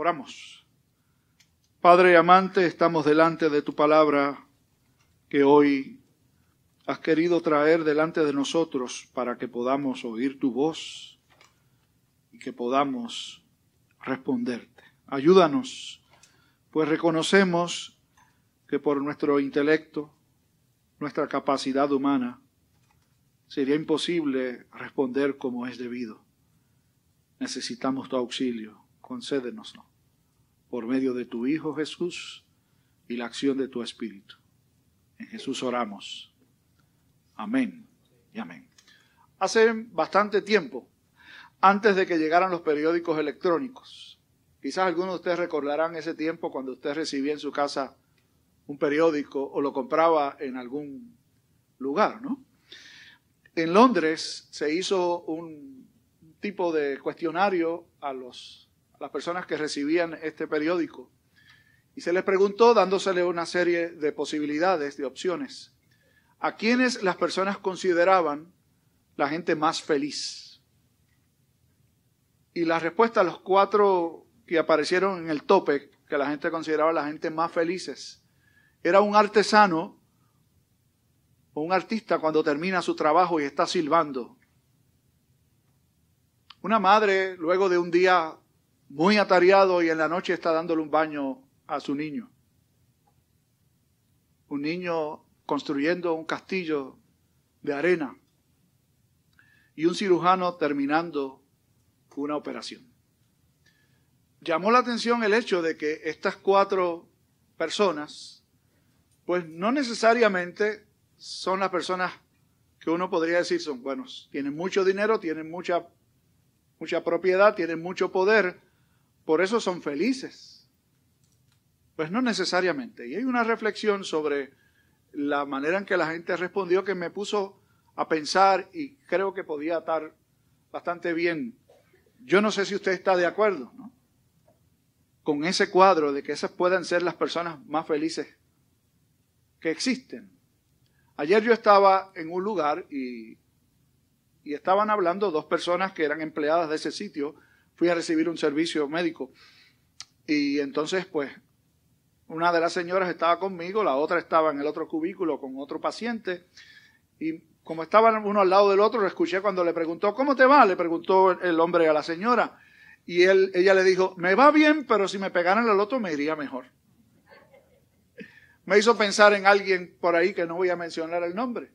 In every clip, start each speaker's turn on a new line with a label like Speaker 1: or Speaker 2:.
Speaker 1: Oramos. Padre amante, estamos delante de tu palabra que hoy has querido traer delante de nosotros para que podamos oír tu voz y que podamos responderte. Ayúdanos, pues reconocemos que por nuestro intelecto, nuestra capacidad humana, sería imposible responder como es debido. Necesitamos tu auxilio, concédenoslo por medio de tu Hijo Jesús y la acción de tu Espíritu. En Jesús oramos. Amén y amén. Hace bastante tiempo, antes de que llegaran los periódicos electrónicos, quizás algunos de ustedes recordarán ese tiempo cuando usted recibía en su casa un periódico o lo compraba en algún lugar, ¿no? En Londres se hizo un tipo de cuestionario a los las personas que recibían este periódico. Y se les preguntó, dándosele una serie de posibilidades, de opciones, a quiénes las personas consideraban la gente más feliz. Y la respuesta a los cuatro que aparecieron en el tope, que la gente consideraba la gente más felices, era un artesano o un artista cuando termina su trabajo y está silbando. Una madre, luego de un día muy atareado y en la noche está dándole un baño a su niño. Un niño construyendo un castillo de arena y un cirujano terminando una operación. Llamó la atención el hecho de que estas cuatro personas, pues no necesariamente son las personas que uno podría decir son buenos. Tienen mucho dinero, tienen mucha, mucha propiedad, tienen mucho poder, por eso son felices. Pues no necesariamente. Y hay una reflexión sobre la manera en que la gente respondió que me puso a pensar y creo que podía estar bastante bien. Yo no sé si usted está de acuerdo ¿no? con ese cuadro de que esas puedan ser las personas más felices que existen. Ayer yo estaba en un lugar y, y estaban hablando dos personas que eran empleadas de ese sitio fui a recibir un servicio médico. Y entonces, pues, una de las señoras estaba conmigo, la otra estaba en el otro cubículo con otro paciente. Y como estaban uno al lado del otro, lo escuché cuando le preguntó, ¿cómo te va? Le preguntó el hombre a la señora. Y él, ella le dijo, me va bien, pero si me pegaran el otro me iría mejor. Me hizo pensar en alguien por ahí que no voy a mencionar el nombre.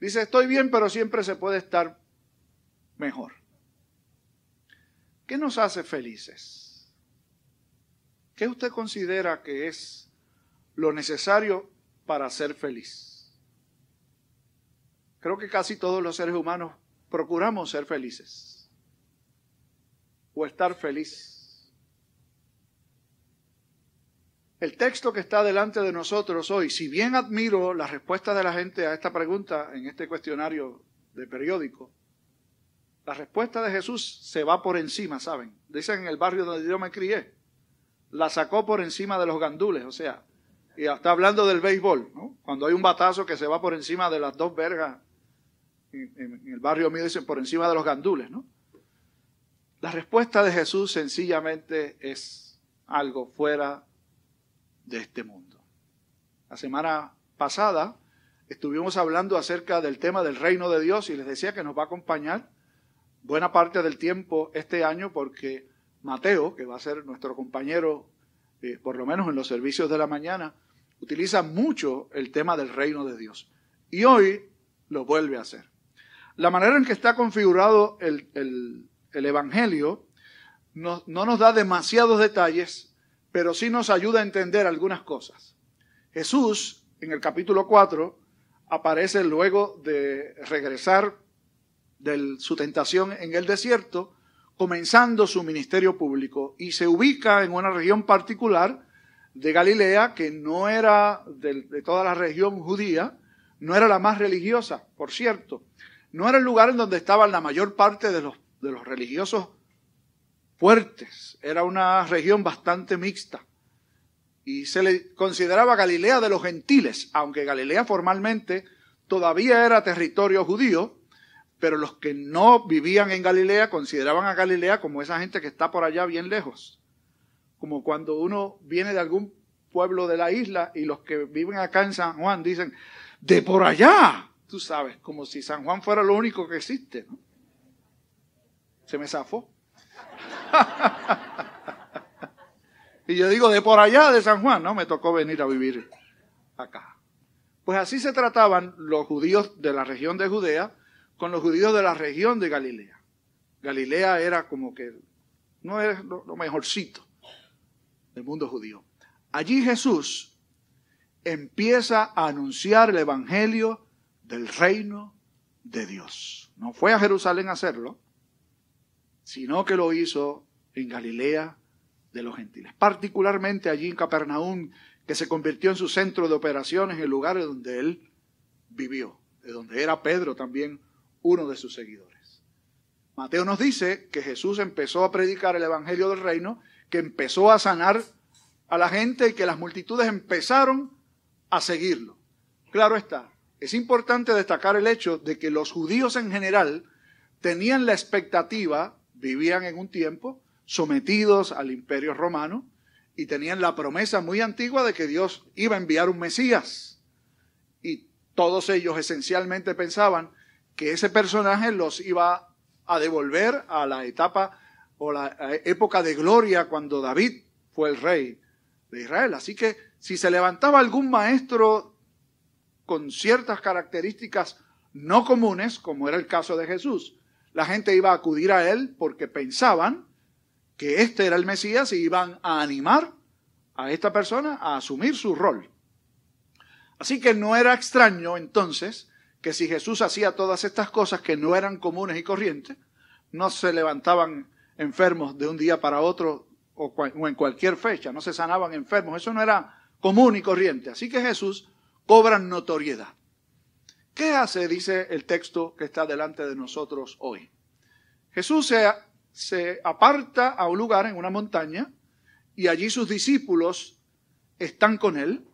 Speaker 1: Dice, estoy bien, pero siempre se puede estar mejor. ¿Qué nos hace felices? ¿Qué usted considera que es lo necesario para ser feliz? Creo que casi todos los seres humanos procuramos ser felices o estar feliz. El texto que está delante de nosotros hoy, si bien admiro la respuesta de la gente a esta pregunta en este cuestionario de periódico, la respuesta de Jesús se va por encima, ¿saben? Dicen en el barrio donde yo me crié, la sacó por encima de los gandules, o sea, y está hablando del béisbol, ¿no? Cuando hay un batazo que se va por encima de las dos vergas, en, el barrio mío dicen por encima de los gandules, ¿no? La respuesta de Jesús sencillamente es algo fuera de este mundo. La semana pasada estuvimos hablando acerca del tema del reino de Dios y les decía que nos va a acompañar buena parte del tiempo este año porque Mateo, que va a ser nuestro compañero, eh, por lo menos en los servicios de la mañana, utiliza mucho el tema del reino de Dios. Y hoy lo vuelve a hacer. La manera en que está configurado el, Evangelio no, no nos da demasiados detalles, pero sí nos ayuda a entender algunas cosas. Jesús, en el capítulo 4, aparece luego de regresar de su tentación en el desierto, comenzando su ministerio público. Y se ubica en una región particular de Galilea que no era de, toda la región judía, no era la más religiosa, por cierto, no era el lugar en donde estaban la mayor parte de los, de los religiosos fuertes, era una región bastante mixta. Y se le consideraba Galilea de los gentiles, aunque Galilea formalmente todavía era territorio judío, pero los que no vivían en Galilea consideraban a Galilea como esa gente que está por allá bien lejos. como cuando uno viene de algún pueblo de la isla y los que viven acá en San Juan dicen, de por allá, tú sabes, como si San Juan fuera lo único que existe. ¿no? Se me zafó. y yo digo, de por allá de San Juan, ¿no? Me tocó venir a vivir acá. Pues así se trataban los judíos de la región de Judea con los judíos de la región de Galilea. Galilea era como que no era lo, mejorcito del mundo judío. Allí Jesús empieza a anunciar el Evangelio del reino de Dios. No fue a Jerusalén a hacerlo, sino que lo hizo en Galilea de los gentiles, particularmente allí en Capernaum, que se convirtió en su centro de operaciones, en el lugar donde él vivió, de donde era Pedro también uno de sus seguidores. Mateo nos dice que Jesús empezó a predicar el Evangelio del Reino, que empezó a sanar a la gente y que las multitudes empezaron a seguirlo. Claro está, es importante destacar el hecho de que los judíos en general tenían la expectativa vivían en un tiempo sometidos al imperio romano y tenían la promesa muy antigua de que Dios iba a enviar un Mesías. Y todos ellos esencialmente pensaban que ese personaje los iba a devolver a la etapa o la época de gloria cuando David fue el rey de Israel. Así que si se levantaba algún maestro con ciertas características no comunes, como era el caso de Jesús, la gente iba a acudir a él porque pensaban que este era el Mesías y iban a animar a esta persona a asumir su rol. Así que no era extraño entonces que si Jesús hacía todas estas cosas que no eran comunes y corrientes, no se levantaban enfermos de un día para otro o, en cualquier fecha, no se sanaban enfermos, eso no era común y corriente. Así que Jesús cobra notoriedad. ¿Qué hace, dice el texto que está delante de nosotros hoy? Jesús se, se aparta a un lugar en una montaña y allí sus discípulos están con él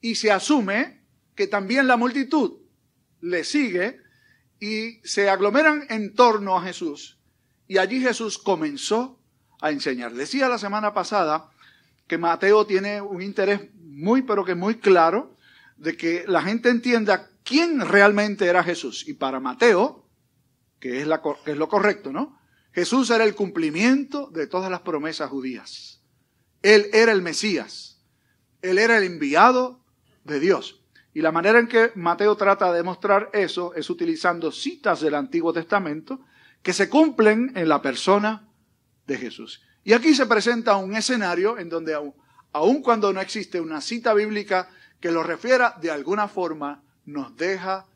Speaker 1: y se asume que también la multitud le sigue y se aglomeran en torno a Jesús. Y allí Jesús comenzó a enseñar. Decía la semana pasada que Mateo tiene un interés muy, pero que muy claro de que la gente entienda quién realmente era Jesús. Y para Mateo, que es, la, que es lo correcto, ¿no? Jesús era el cumplimiento de todas las promesas judías. Él era el Mesías. Él era el enviado de Dios. Y la manera en que Mateo trata de demostrar eso es utilizando citas del Antiguo Testamento que se cumplen en la persona de Jesús. Y aquí se presenta un escenario en donde aun cuando no existe una cita bíblica que lo refiera de alguna forma, nos deja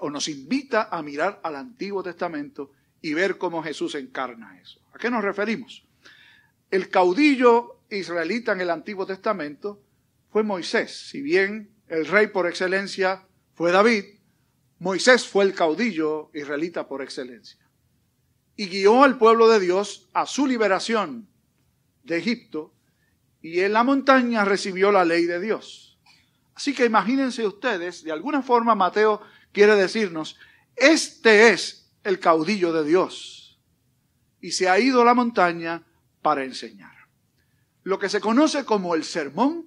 Speaker 1: o nos invita a mirar al Antiguo Testamento y ver cómo Jesús encarna eso. ¿A qué nos referimos? El caudillo israelita en el Antiguo Testamento fue Moisés. Si bien el rey por excelencia fue David, Moisés fue el caudillo israelita por excelencia. Y guió al pueblo de Dios a su liberación de Egipto y en la montaña recibió la ley de Dios. Así que imagínense ustedes, de alguna forma Mateo quiere decirnos, este es el caudillo de Dios. Y se ha ido a la montaña para enseñar. Lo que se conoce como el sermón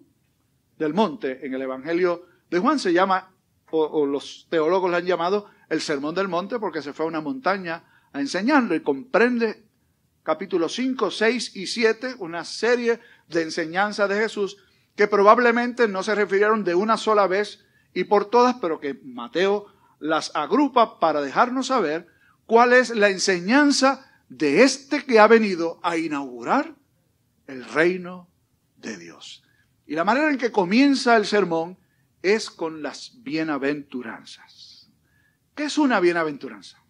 Speaker 1: del monte en el Evangelio de Juan se llama, o, los teólogos lo han llamado, el sermón del monte porque se fue a una montaña a enseñarlo y comprende capítulos 5, 6 y 7, una serie de enseñanzas de Jesús que probablemente no se refirieron de una sola vez y por todas, pero que Mateo las agrupa para dejarnos saber cuál es la enseñanza de este que ha venido a inaugurar el reino de Dios. Y la manera en que comienza el sermón es con las bienaventuranzas. ¿Qué es una bienaventuranza?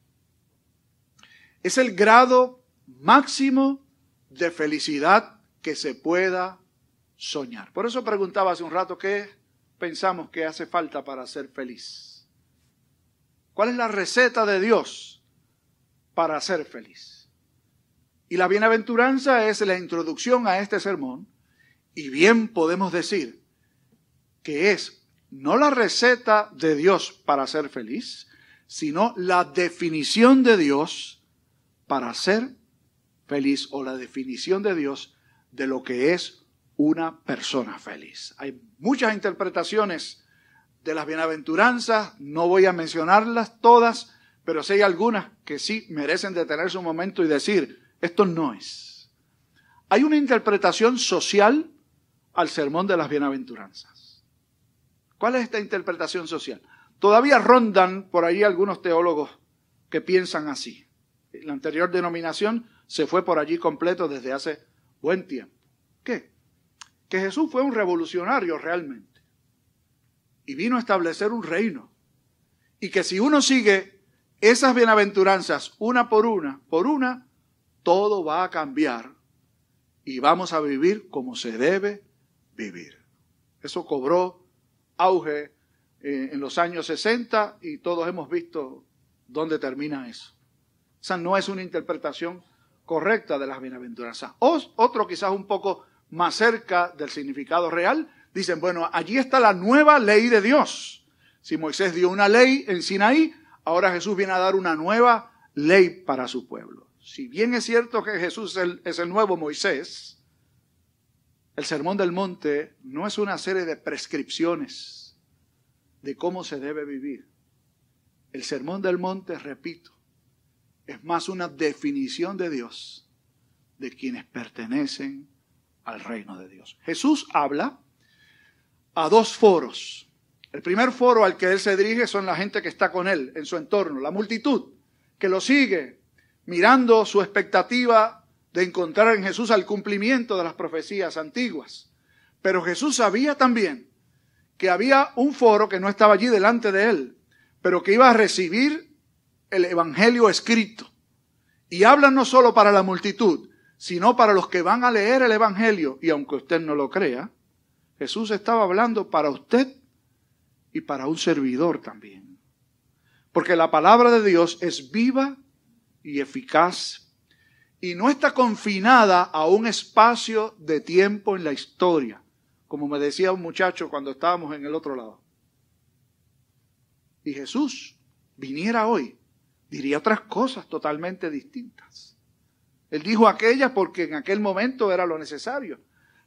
Speaker 1: Es el grado máximo de felicidad que se pueda soñar. Por eso preguntaba hace un rato qué pensamos que hace falta para ser feliz. ¿Cuál es la receta de Dios para ser feliz? Y la bienaventuranza es la introducción a este sermón y bien podemos decir que es no la receta de Dios para ser feliz, sino la definición de Dios para ser feliz o la definición de Dios de lo que es una persona feliz. Hay muchas interpretaciones de las bienaventuranzas, no voy a mencionarlas todas, pero sí hay algunas que sí merecen detenerse un momento y decir, esto no es. Hay una interpretación social al sermón de las bienaventuranzas. ¿Cuál es esta interpretación social? Todavía rondan por ahí algunos teólogos que piensan así. La anterior denominación se fue por allí completo desde hace buen tiempo. ¿Qué? Que Jesús fue un revolucionario realmente y vino a establecer un reino. Y que si uno sigue esas bienaventuranzas una por una, por una, todo va a cambiar y vamos a vivir como se debe vivir. Eso cobró auge eh, en los años 60 y todos hemos visto dónde termina eso. Esa no es una interpretación correcta de las bienaventuranzas. O, otro quizás un poco más cerca del significado real, dicen, bueno, allí está la nueva ley de Dios. Si Moisés dio una ley en Sinaí, ahora Jesús viene a dar una nueva ley para su pueblo. Si bien es cierto que Jesús es el nuevo Moisés, el Sermón del Monte no es una serie de prescripciones de cómo se debe vivir. El Sermón del Monte, repito, es más una definición de Dios de quienes pertenecen al reino de Dios. Jesús habla a dos foros. El primer foro al que él se dirige son la gente que está con él, en su entorno, la multitud, que lo sigue, mirando su expectativa de encontrar en Jesús al cumplimiento de las profecías antiguas. Pero Jesús sabía también que había un foro que no estaba allí delante de él, pero que iba a recibir el Evangelio escrito. Y habla no solo para la multitud, sino para los que van a leer el Evangelio. Y aunque usted no lo crea, Jesús estaba hablando para usted y para un servidor también. Porque la palabra de Dios es viva y eficaz y no está confinada a un espacio de tiempo en la historia, como me decía un muchacho cuando estábamos en el otro lado. Y Jesús viniera hoy, diría otras cosas totalmente distintas. Él dijo aquellas porque en aquel momento era lo necesario.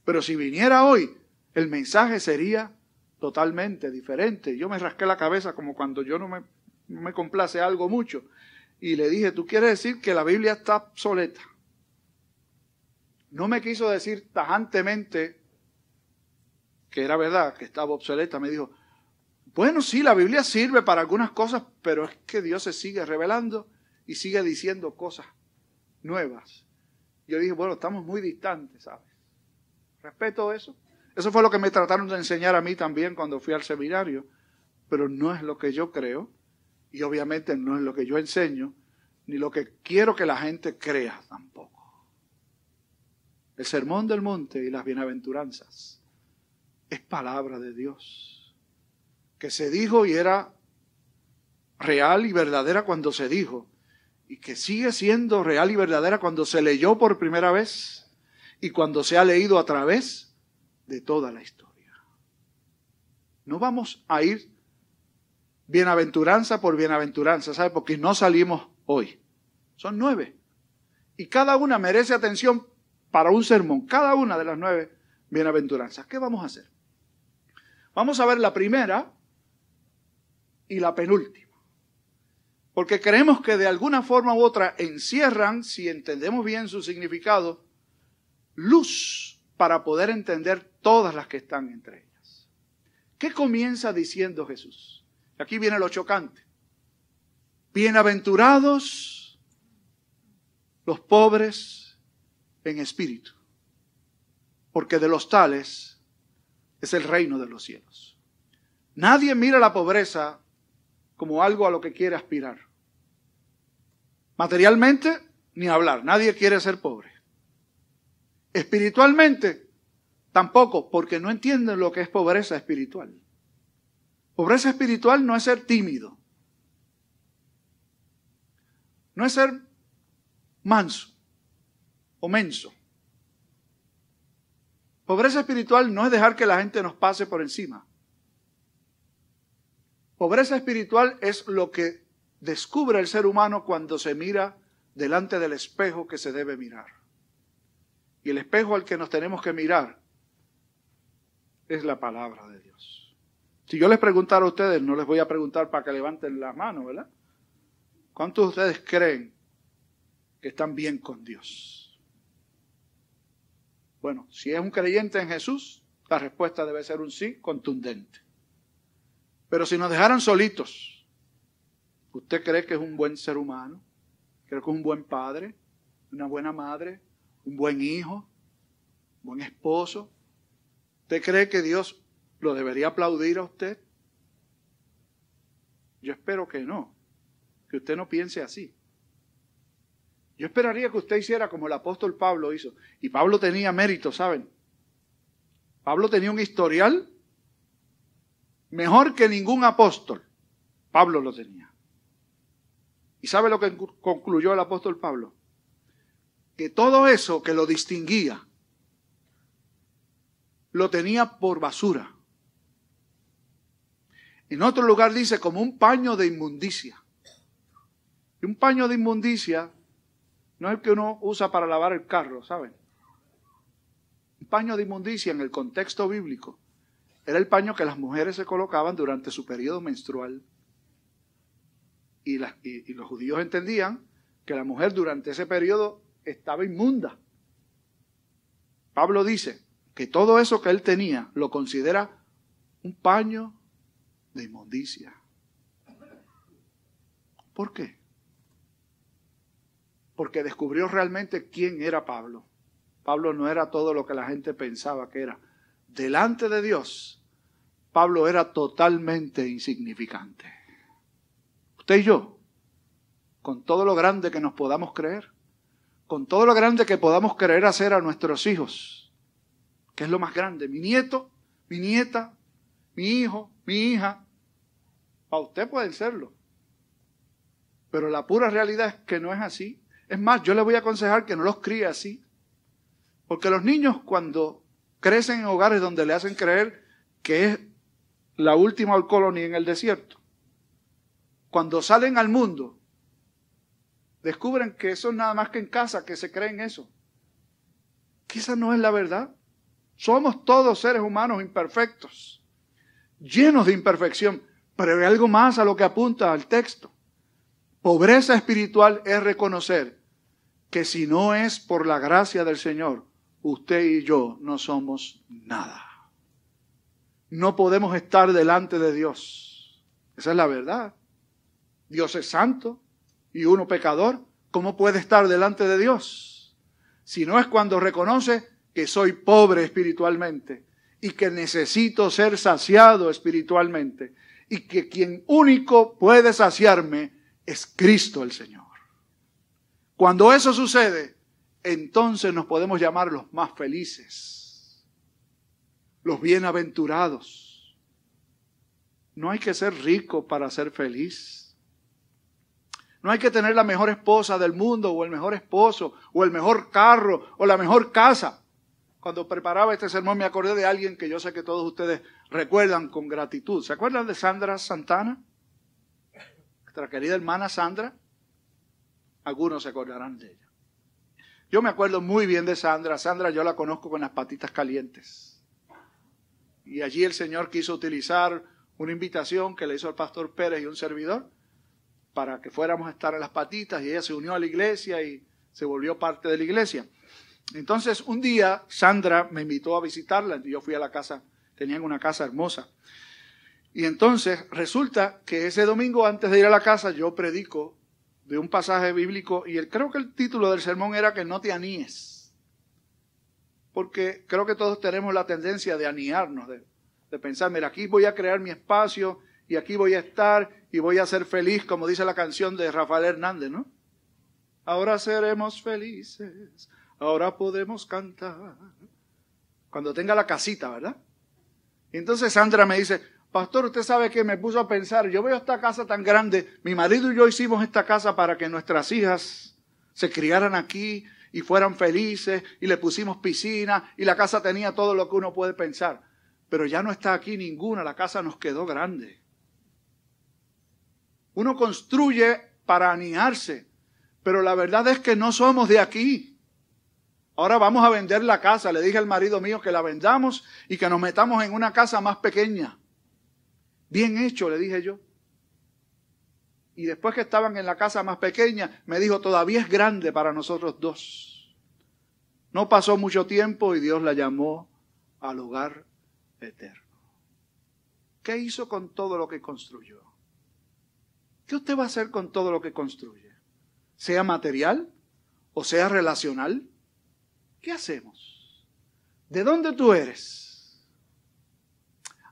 Speaker 1: Pero si viniera hoy, el mensaje sería totalmente diferente. Yo me rasqué la cabeza como cuando yo no me, no me complace algo mucho y le dije, ¿tú quieres decir que la Biblia está obsoleta? No me quiso decir tajantemente que era verdad, que estaba obsoleta. Me dijo, bueno, sí, la Biblia sirve para algunas cosas, pero es que Dios se sigue revelando y sigue diciendo cosas nuevas. Yo dije, bueno, estamos muy distantes, ¿sabes? Respeto eso. Eso fue lo que me trataron de enseñar a mí también cuando fui al seminario, pero no es lo que yo creo y obviamente no es lo que yo enseño, ni lo que quiero que la gente crea tampoco. El sermón del monte y las bienaventuranzas es palabra de Dios, que se dijo y era real y verdadera cuando se dijo, y que sigue siendo real y verdadera cuando se leyó por primera vez y cuando se ha leído a través de toda la historia. No vamos a ir bienaventuranza por bienaventuranza, ¿sabe? Porque no salimos hoy. Son nueve. Y cada una merece atención para un sermón, cada una de las nueve bienaventuranzas. ¿Qué vamos a hacer? Vamos a ver la primera y la penúltima. Porque creemos que de alguna forma u otra encierran, si entendemos bien su significado, luz para poder entender todas las que están entre ellas. ¿Qué comienza diciendo Jesús? Aquí viene lo chocante. Bienaventurados los pobres en espíritu, porque de los tales es el reino de los cielos. Nadie mira la pobreza como algo a lo que quiere aspirar. Materialmente, ni hablar. Nadie quiere ser pobre. Espiritualmente, tampoco, porque no entienden lo que es pobreza espiritual. Pobreza espiritual no es ser tímido. No es ser manso o menso. Pobreza espiritual no es dejar que la gente nos pase por encima. Pobreza espiritual es lo que descubre el ser humano cuando se mira delante del espejo que se debe mirar. Y el espejo al que nos tenemos que mirar es la palabra de Dios. Si yo les preguntara a ustedes, no les voy a preguntar para que levanten la mano, ¿verdad? ¿Cuántos de ustedes creen que están bien con Dios? Bueno, si es un creyente en Jesús, la respuesta debe ser un sí contundente. Pero si nos dejaran solitos, ¿usted cree que es un buen ser humano? ¿Cree que es un buen padre? ¿Una buena madre? ¿Un buen hijo? ¿Un buen esposo? ¿Usted cree que Dios lo debería aplaudir a usted? Yo espero que no, que usted no piense así. Yo esperaría que usted hiciera como el apóstol Pablo hizo. Y Pablo tenía mérito, ¿saben? Pablo tenía un historial mejor que ningún apóstol. Pablo lo tenía. ¿Y sabe lo que concluyó el apóstol Pablo? Que todo eso que lo distinguía lo tenía por basura. En otro lugar dice como un paño de inmundicia. Y un paño de inmundicia no es el que uno usa para lavar el carro, ¿saben? Un paño de inmundicia en el contexto bíblico era el paño que las mujeres se colocaban durante su periodo menstrual. Y, los judíos entendían que la mujer durante ese periodo estaba inmunda. Pablo dice que todo eso que él tenía lo considera un paño de inmundicia. ¿Por qué? Porque descubrió realmente quién era Pablo. Pablo no era todo lo que la gente pensaba que era. Delante de Dios, Pablo era totalmente insignificante. Usted y yo, con todo lo grande que nos podamos creer, con todo lo grande que podamos querer hacer a nuestros hijos, que es lo más grande, mi nieto, mi nieta, mi hijo, mi hija, para usted pueden serlo. Pero la pura realidad es que no es así. Es más, yo le voy a aconsejar que no los críe así. Porque los niños cuando crecen en hogares donde le hacen creer que es la última colonia en el desierto, cuando salen al mundo, descubren que eso es nada más que en casa, que se creen eso. Esa no es la verdad. Somos todos seres humanos imperfectos, llenos de imperfección, pero hay algo más a lo que apunta al texto. Pobreza espiritual es reconocer que si no es por la gracia del Señor, usted y yo no somos nada. No podemos estar delante de Dios. Esa es la verdad. Dios es santo y uno pecador. ¿Cómo puede estar delante de Dios? Si no es cuando reconoce que soy pobre espiritualmente y que necesito ser saciado espiritualmente y que quien único puede saciarme es Cristo el Señor. Cuando eso sucede, entonces nos podemos llamar los más felices, los bienaventurados. No hay que ser rico para ser feliz. No hay que tener la mejor esposa del mundo o el mejor esposo o el mejor carro o la mejor casa. Cuando preparaba este sermón me acordé de alguien que yo sé que todos ustedes recuerdan con gratitud. ¿Se acuerdan de Sandra Santana? Nuestra querida hermana Sandra. Algunos se acordarán de ella. Yo me acuerdo muy bien de Sandra. Sandra yo la conozco con las patitas calientes. Y allí el Señor quiso utilizar una invitación que le hizo el pastor Pérez y un servidor para que fuéramos a estar en las patitas y ella se unió a la iglesia y se volvió parte de la iglesia. Entonces un día Sandra me invitó a visitarla, yo fui a la casa, tenían una casa hermosa. Y entonces resulta que ese domingo antes de ir a la casa yo predico de un pasaje bíblico y creo que el título del sermón era que no te aníes. Porque creo que todos tenemos la tendencia de aniarnos, de, de pensar, mira, aquí voy a crear mi espacio y aquí voy a estar y voy a ser feliz, como dice la canción de Rafael Hernández, ¿no? Ahora seremos felices, ahora podemos cantar. Cuando tenga la casita, ¿verdad? Entonces Sandra me dice, Pastor, usted sabe que me puso a pensar, yo veo esta casa tan grande, mi marido y yo hicimos esta casa para que nuestras hijas se criaran aquí y fueran felices y le pusimos piscina y la casa tenía todo lo que uno puede pensar. Pero ya no está aquí ninguna, la casa nos quedó grande. Uno construye para aniarse, pero la verdad es que no somos de aquí. Ahora vamos a vender la casa. Le dije al marido mío que la vendamos y que nos metamos en una casa más pequeña. Bien hecho, le dije yo. Y después que estaban en la casa más pequeña, me dijo, todavía es grande para nosotros dos. No pasó mucho tiempo y Dios la llamó al hogar eterno. ¿Qué hizo con todo lo que construyó? ¿Qué usted va a hacer con todo lo que construye? Sea material o sea relacional. ¿Qué hacemos? ¿De dónde tú eres?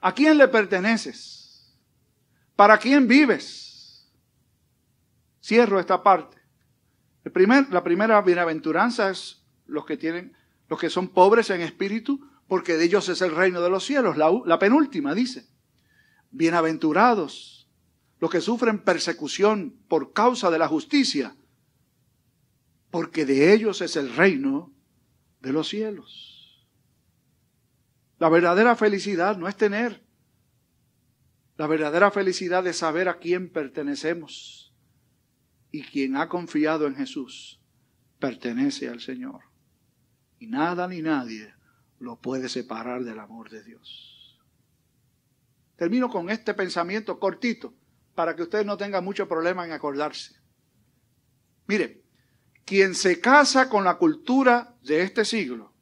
Speaker 1: ¿A quién le perteneces? ¿Para quién vives? Cierro esta parte. La primera bienaventuranza es los que tienen, los que son pobres en espíritu, porque de ellos es el reino de los cielos. La, la penúltima dice, bienaventurados los que sufren persecución por causa de la justicia, porque de ellos es el reino de los cielos. La verdadera felicidad no es tener, la verdadera felicidad es saber a quién pertenecemos y quien ha confiado en Jesús pertenece al Señor. Y nada ni nadie lo puede separar del amor de Dios. Termino con este pensamiento cortito para que usted no tenga mucho problema en acordarse. Mire, quien se casa con la cultura de este siglo,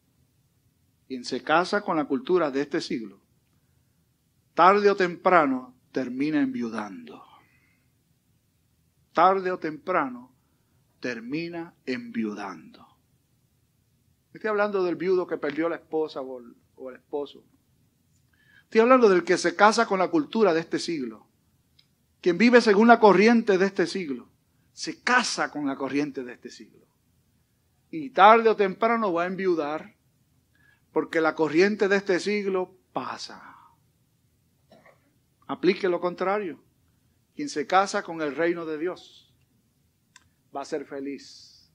Speaker 1: quien se casa con la cultura de este siglo, tarde o temprano termina enviudando. Tarde o temprano termina enviudando. Estoy hablando del viudo que perdió la esposa o el, o el esposo. Estoy hablando del que se casa con la cultura de este siglo. Quien vive según la corriente de este siglo. Se casa con la corriente de este siglo. Y tarde o temprano va a enviudar porque la corriente de este siglo pasa. Aplique lo contrario. Quien se casa con el reino de Dios va a ser feliz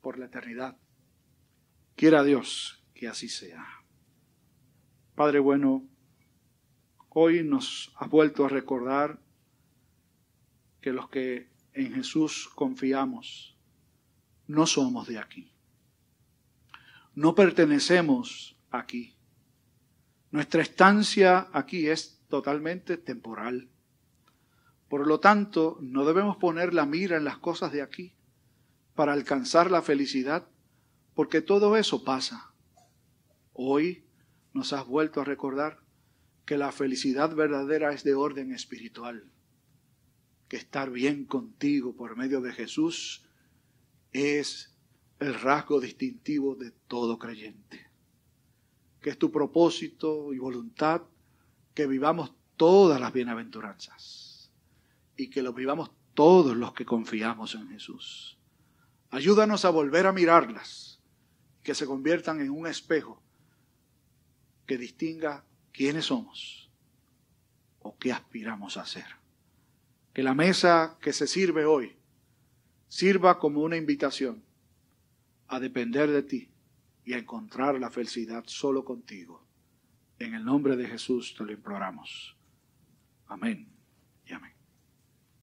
Speaker 1: por la eternidad. Quiera Dios que así sea. Padre bueno, hoy nos has vuelto a recordar que los que en Jesús confiamos no somos de aquí. No pertenecemos aquí. Nuestra estancia aquí es totalmente temporal. Por lo tanto, no debemos poner la mira en las cosas de aquí para alcanzar la felicidad porque todo eso pasa. Hoy nos has vuelto a recordar que la felicidad verdadera es de orden espiritual, estar bien contigo por medio de Jesús es el rasgo distintivo de todo creyente, que es tu propósito y voluntad que vivamos todas las bienaventuranzas y que lo vivamos todos los que confiamos en Jesús. Ayúdanos a volver a mirarlas que se conviertan en un espejo que distinga quiénes somos o qué aspiramos a ser. Que la mesa que se sirve hoy sirva como una invitación a depender de ti y a encontrar la felicidad solo contigo. En el nombre de Jesús te lo imploramos. Amén.